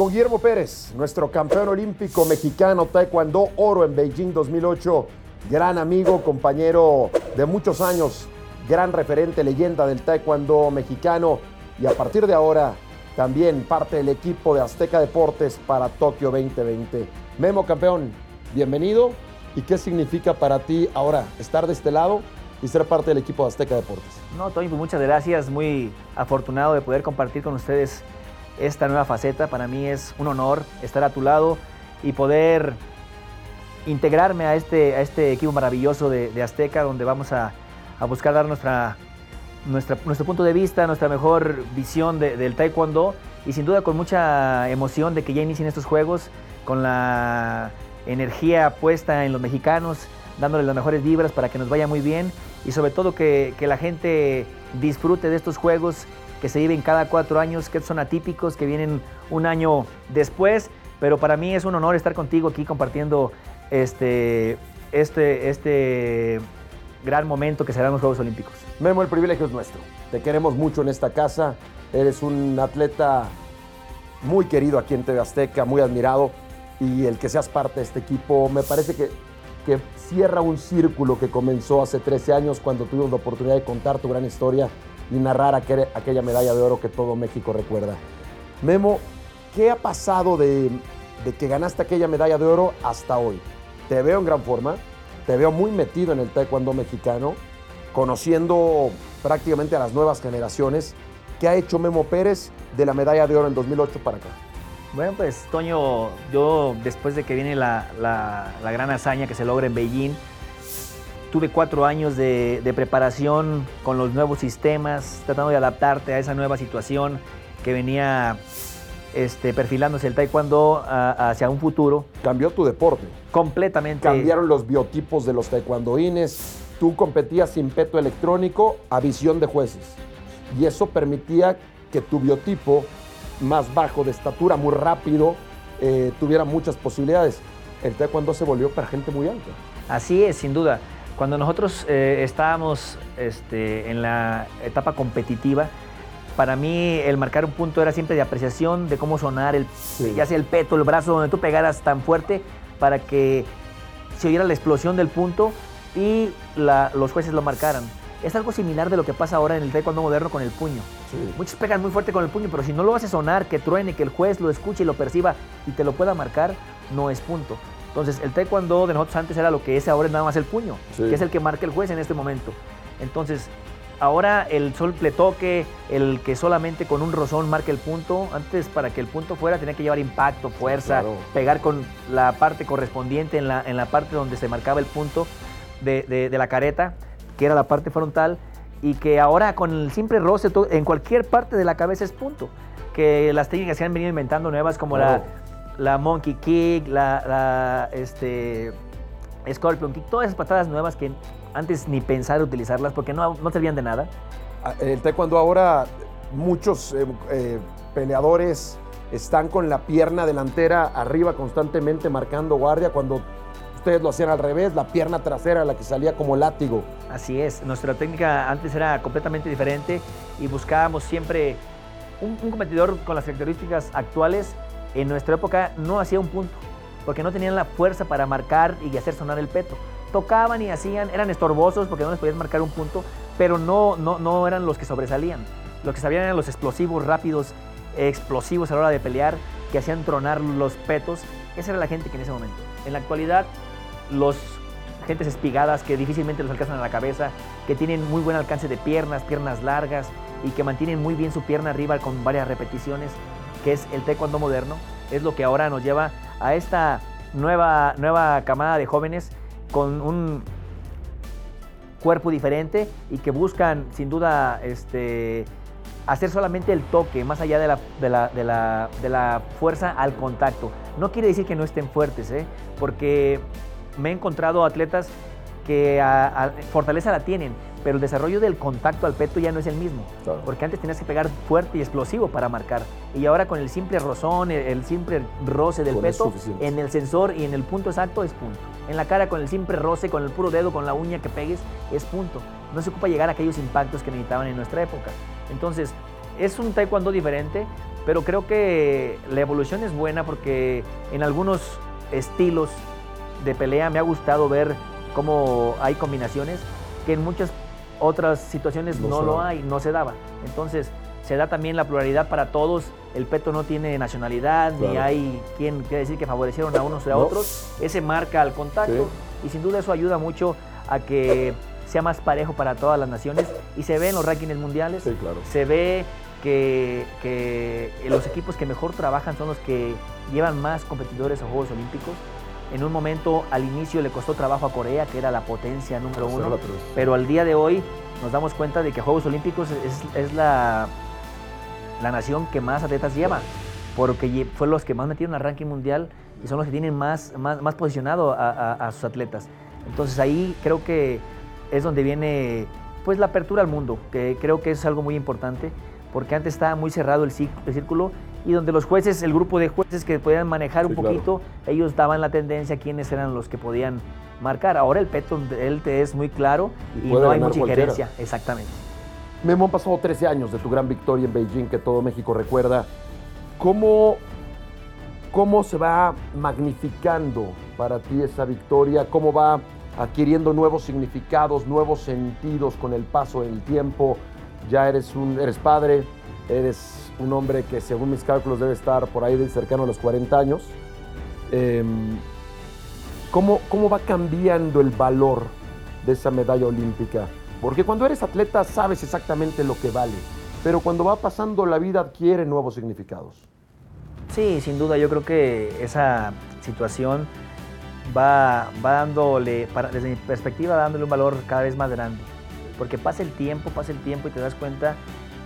con Guillermo Pérez, nuestro campeón olímpico mexicano Taekwondo Oro en Beijing 2008, gran amigo, compañero de muchos años, gran referente, leyenda del Taekwondo mexicano y a partir de ahora también parte del equipo de Azteca Deportes para Tokio 2020. Memo campeón, bienvenido. ¿Y qué significa para ti ahora estar de este lado y ser parte del equipo de Azteca Deportes? No, Toño, pues muchas gracias. Muy afortunado de poder compartir con ustedes esta nueva faceta. Para mí es un honor estar a tu lado y poder integrarme a este, a este equipo maravilloso de, Azteca, donde vamos a, buscar dar nuestra, nuestra, nuestro punto de vista, nuestra mejor visión del taekwondo y sin duda con mucha emoción de que ya inicien estos juegos, con la energía puesta en los mexicanos, dándoles las mejores vibras para que nos vaya muy bien y sobre todo que, que la gente disfrute de estos juegos que se viven cada cuatro años, que son atípicos, que vienen un año después. Pero para mí es un honor estar contigo aquí compartiendo este, este, este gran momento que serán los Juegos Olímpicos. Memo, el privilegio es nuestro. Te queremos mucho en esta casa. Eres un atleta muy querido aquí en TV Azteca, muy admirado. Y el que seas parte de este equipo, me parece que, que cierra un círculo que comenzó hace 13 años cuando tuvimos la oportunidad de contar tu gran historia y narrar aquella medalla de oro que todo México recuerda. Memo, ¿qué ha pasado de, que ganaste aquella medalla de oro hasta hoy? Te veo en gran forma, te veo muy metido en el taekwondo mexicano, conociendo prácticamente a las nuevas generaciones. ¿Qué ha hecho Memo Pérez de la medalla de oro en 2008 para acá? Bueno, pues Toño, yo después de que viene la, la gran hazaña que se logra en Beijing, tuve cuatro años de, preparación con los nuevos sistemas, tratando de adaptarte a esa nueva situación que venía este, perfilándose el taekwondo hacia un futuro. Cambió tu deporte. Completamente. Cambiaron los biotipos de los taekwondoines. Tú competías sin peto electrónico a visión de jueces. Y eso permitía que tu biotipo, más bajo de estatura, muy rápido, eh, tuviera muchas posibilidades. El taekwondo se volvió para gente muy alta. Así es, sin duda. Cuando nosotros eh, estábamos este, en la etapa competitiva, para mí el marcar un punto era siempre de apreciación de cómo sonar, el, ya sea el peto, el brazo, donde tú pegaras tan fuerte para que se oyera la explosión del punto y los jueces lo marcaran. Es algo similar de lo que pasa ahora en el taekwondo moderno con el puño. Muchos pegan muy fuerte con el puño, pero si no lo hace sonar, que truene, que el juez lo escuche y lo perciba y te lo pueda marcar, no es punto. Entonces, el taekwondo de nosotros antes era lo que es ahora es nada más el puño, que es el que marca el juez en este momento. Entonces, ahora el sol le toque, el que solamente con un rozón marque el punto. Antes, para que el punto fuera, tenía que llevar impacto, fuerza, pegar con la parte correspondiente en la, en la parte donde se marcaba el punto de, de, la careta, que era la parte frontal, y que ahora con el simple roce en cualquier parte de la cabeza es punto. Que las técnicas se han venido inventando nuevas, como la la Monkey Kick, la, este, Scorpion Kick, todas esas patadas nuevas que antes ni pensar utilizarlas porque no, no servían de nada. Ah, el taekwondo ahora muchos eh, eh, peleadores están con la pierna delantera arriba constantemente marcando guardia cuando ustedes lo hacían al revés, la pierna trasera la que salía como látigo. Así es, nuestra técnica antes era completamente diferente y buscábamos siempre un competidor con las características actuales en nuestra época no hacía un punto, porque no tenían la fuerza para marcar y hacer sonar el peto. Tocaban y hacían, eran estorbosos porque no les podían marcar un punto, pero no, no, no eran los que sobresalían. Los que sabían eran los explosivos, rápidos, explosivos a la hora de pelear, que hacían tronar los petos. Esa era la gente que en ese momento. En la actualidad, los gentes espigadas que difícilmente los alcanzan a la cabeza, que tienen muy buen alcance de piernas, piernas largas y que mantienen muy bien su pierna arriba con varias repeticiones, que es el taekwondo moderno, es lo que ahora nos lleva a esta nueva, nueva camada de jóvenes con un cuerpo diferente y que buscan sin duda este, hacer solamente el toque, más allá de la, de la, de la, fuerza al contacto. No quiere decir que no estén fuertes, ¿eh? porque me he encontrado atletas que fortaleza la tienen, pero el desarrollo del contacto al peto ya no es el mismo. Porque antes tenías que pegar fuerte y explosivo para marcar. Y ahora con el simple rozón, el, simple roce del peto, en el sensor y en el punto exacto es punto. En la cara con el simple roce, con el puro dedo, con la uña que pegues, es punto. No se ocupa llegar a aquellos impactos que necesitaban en nuestra época. Entonces, es un taekwondo diferente, pero creo que la evolución es buena porque en algunos estilos de pelea me ha gustado ver cómo hay combinaciones que en muchas otras situaciones no, lo hay, no se daba. Entonces, se da también la pluralidad para todos. El peto no tiene nacionalidad, ni hay quien quiere decir que favorecieron a unos o a otros. Ese marca al contacto y sin duda eso ayuda mucho a que sea más parejo para todas las naciones y se ve en los rankings mundiales, se ve que, que, los equipos que mejor trabajan son los que llevan más competidores a Juegos Olímpicos. En un momento al inicio le costó trabajo a Corea, que era la potencia número uno, pero al día de hoy nos damos cuenta de que Juegos Olímpicos es, la, la nación que más atletas lleva, porque fue los que más metieron al ranking mundial y son los que tienen más, más, más posicionado a, sus atletas. Entonces ahí creo que es donde viene pues la apertura al mundo, que creo que es algo muy importante, porque antes estaba muy cerrado el, círculo y donde los jueces, el grupo de jueces que podían manejar un poquito, ellos daban la tendencia a quiénes eran los que podían marcar. Ahora el peto él te es muy claro y, no hay mucha injerencia. Exactamente. Memo, han pasado 13 años de tu gran victoria en Beijing que todo México recuerda. ¿Cómo ¿Cómo se va magnificando para ti esa victoria? ¿Cómo va adquiriendo nuevos significados, nuevos sentidos con el paso del tiempo? Ya eres, un, eres padre, eres un hombre que según mis cálculos debe estar por ahí cercano a los 40 años. Em, ¿cómo, ¿Cómo va cambiando el valor de esa medalla olímpica? Porque cuando eres atleta sabes exactamente lo que vale, pero cuando va pasando la vida adquiere nuevos significados. Sí, sin duda, yo creo que esa situación va, va dándole, desde mi perspectiva, dándole un valor cada vez más grande. Porque pasa el tiempo, pasa el tiempo y te das cuenta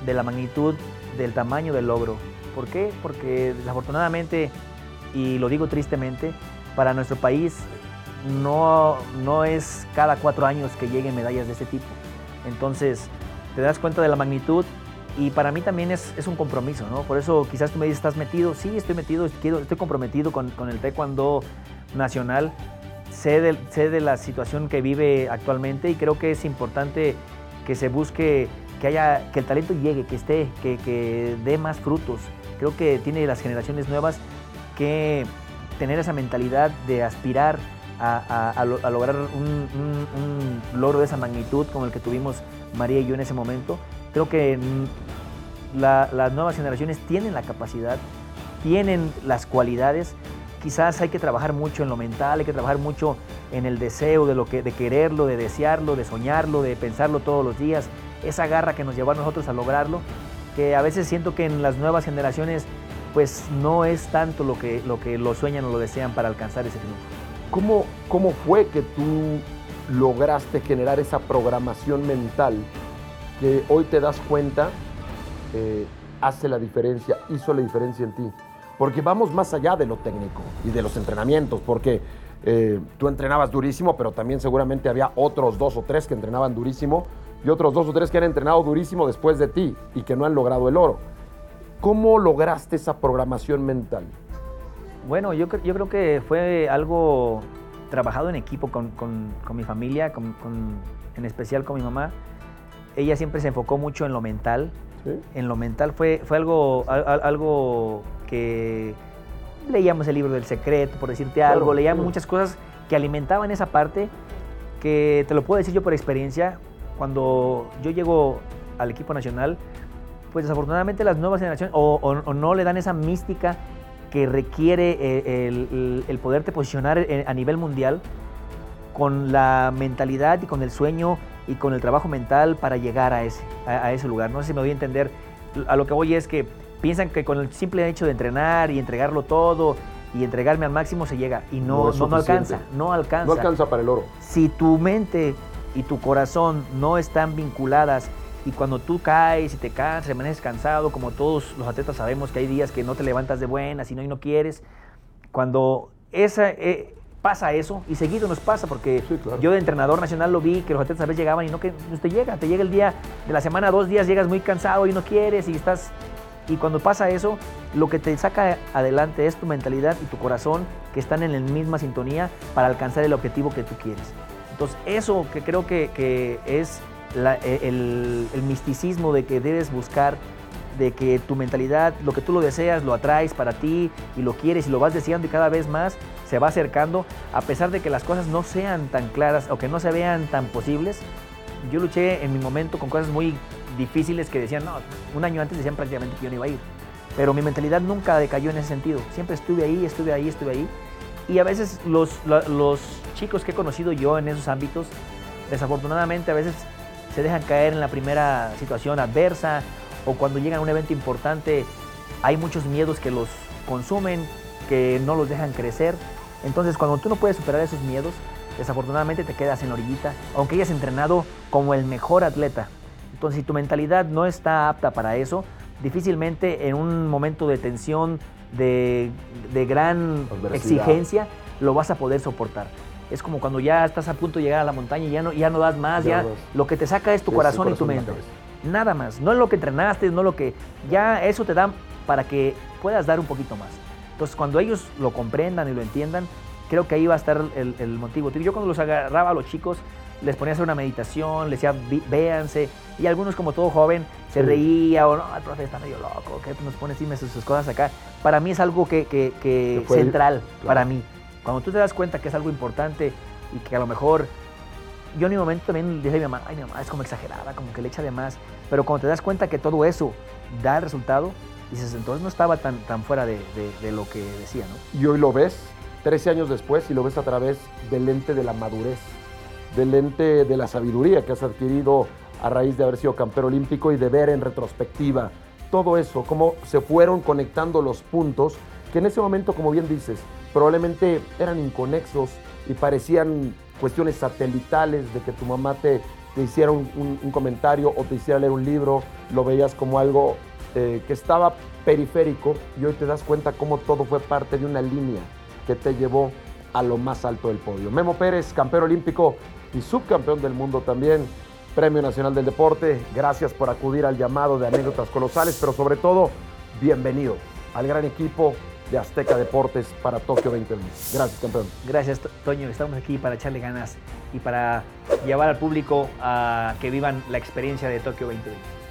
de la magnitud, del tamaño del logro. ¿Por qué? Porque desafortunadamente, y lo digo tristemente, para nuestro país no, no es cada cuatro años que lleguen medallas de ese tipo. Entonces, te das cuenta de la magnitud y para mí también es, es, un compromiso, ¿no? Por eso quizás tú me dices, ¿estás metido? Sí, estoy metido, quiero, estoy comprometido con, con el taekwondo nacional. Sé de, sé de la situación que vive actualmente y creo que es importante que se busque que haya que el talento llegue, que esté, que, que dé más frutos. Creo que tiene las generaciones nuevas que tener esa mentalidad de aspirar a, a, lograr un, un, un, logro de esa magnitud como el que tuvimos María y yo en ese momento. Creo que las nuevas generaciones tienen la capacidad, tienen las cualidades. Quizás hay que trabajar mucho en lo mental, hay que trabajar mucho en el deseo de, lo que, de quererlo, de desearlo, de soñarlo, de pensarlo todos los días. Esa garra que nos llevó a nosotros a lograrlo, que a veces siento que en las nuevas generaciones pues no es tanto lo que lo, que lo sueñan o lo desean para alcanzar ese triunfo. ¿Cómo, ¿Cómo fue que tú lograste generar esa programación mental que hoy te das cuenta eh, hace la diferencia, hizo la diferencia en ti. Porque vamos más allá de lo técnico y de los entrenamientos, porque eh, tú entrenabas durísimo, pero también seguramente había otros dos o tres que entrenaban durísimo y otros dos o tres que han entrenado durísimo después de ti y que no han logrado el oro. ¿Cómo lograste esa programación mental? Bueno, yo, yo creo que fue algo trabajado en equipo con, con, con mi familia, con, en especial con mi mamá. Ella siempre se enfocó mucho en lo mental, en lo mental. Fue, fue algo, algo que leíamos el libro del secreto, por decirte algo, leíamos muchas cosas que alimentaban esa parte, que te lo puedo decir yo por experiencia, cuando yo llego al equipo nacional, pues desafortunadamente las nuevas generaciones o, no le dan esa mística que requiere eh, el, el, poderte posicionar a nivel mundial con la mentalidad y con el sueño y con el trabajo mental para llegar a ese, a, ese lugar. No sé si me voy a entender. A lo que voy es que piensan que con el simple hecho de entrenar y entregarlo todo y entregarme al máximo se llega y no, no, no, alcanza, no alcanza. No alcanza para el oro. Si tu mente y tu corazón no están vinculadas y cuando tú caes y te cansas, amaneces cansado, como todos los atletas sabemos que hay días que no te levantas de buenas y no, y no quieres, cuando esa, eh, pasa eso y seguido nos pasa porque yo de entrenador nacional lo vi que los atletas a veces llegaban y no que no te llega, te llega el día de la semana, dos días llegas muy cansado y no quieres y estás y cuando pasa eso, lo que te saca adelante es tu mentalidad y tu corazón que están en la misma sintonía para alcanzar el objetivo que tú quieres. Entonces, eso que creo que, es e, el, el, misticismo de que debes buscar de que tu mentalidad, lo que tú lo deseas, lo atraes para ti y lo quieres y lo vas deseando y cada vez más se va acercando, a pesar de que las cosas no sean tan claras o que no se vean tan posibles. Yo luché en mi momento con cosas muy difíciles que decían, no, un año antes decían prácticamente que yo no iba a ir. Pero mi mentalidad nunca decayó en ese sentido. Siempre estuve ahí, estuve ahí, estuve ahí. Y a veces los, los chicos que he conocido yo en esos ámbitos, desafortunadamente a veces se dejan caer en la primera situación adversa o cuando llegan a un evento importante hay muchos miedos que los consumen, que no los dejan crecer. Entonces cuando tú no puedes superar esos miedos, desafortunadamente te quedas en orillita, aunque hayas entrenado como el mejor atleta. Entonces si tu mentalidad no está apta para eso, difícilmente en un momento de tensión, de, gran exigencia, lo vas a poder soportar. Es como cuando ya estás a punto de llegar a la montaña y ya no, ya no das más, ya, lo que te saca es tu corazón, y tu mente. Nada más, no es lo que entrenaste, no lo que... Ya eso te da para que puedas dar un poquito más. Entonces cuando ellos lo comprendan y lo entiendan, creo que ahí va a estar el, el motivo. Yo cuando los agarraba a los chicos, les ponía a hacer una meditación, les decía, véanse, y algunos como todo joven se reía o no, el profe está medio loco, que nos pone encima sus, sus cosas acá. Para mí es algo que, que, central, para mí. Cuando tú te das cuenta que es algo importante y que a lo mejor yo en mi momento también dije a mi mamá, ay, mi mamá es como exagerada, como que le echa de más. Pero cuando te das cuenta que todo eso da el resultado, dices, entonces no estaba tan, tan fuera de, de, lo que decía, ¿no? Y hoy lo ves, 13 años después, y lo ves a través del lente de la madurez, del lente de la sabiduría que has adquirido a raíz de haber sido campeón olímpico y de ver en retrospectiva todo eso, cómo se fueron conectando los puntos que en ese momento, como bien dices, probablemente eran inconexos y parecían cuestiones satelitales de que tu mamá te, te hiciera un, comentario o te hiciera leer un libro, lo veías como algo eh, que estaba periférico y hoy te das cuenta cómo todo fue parte de una línea que te llevó a lo más alto del podio. Memo Pérez, campeón olímpico y subcampeón del mundo también, Premio Nacional del Deporte, gracias por acudir al llamado de anécdotas colosales, pero sobre todo, bienvenido al gran equipo de Azteca Deportes para Tokio 2020. Gracias, campeón. Gracias, Toño. Estamos aquí para echarle ganas y para llevar al público a que vivan la experiencia de Tokio 2020.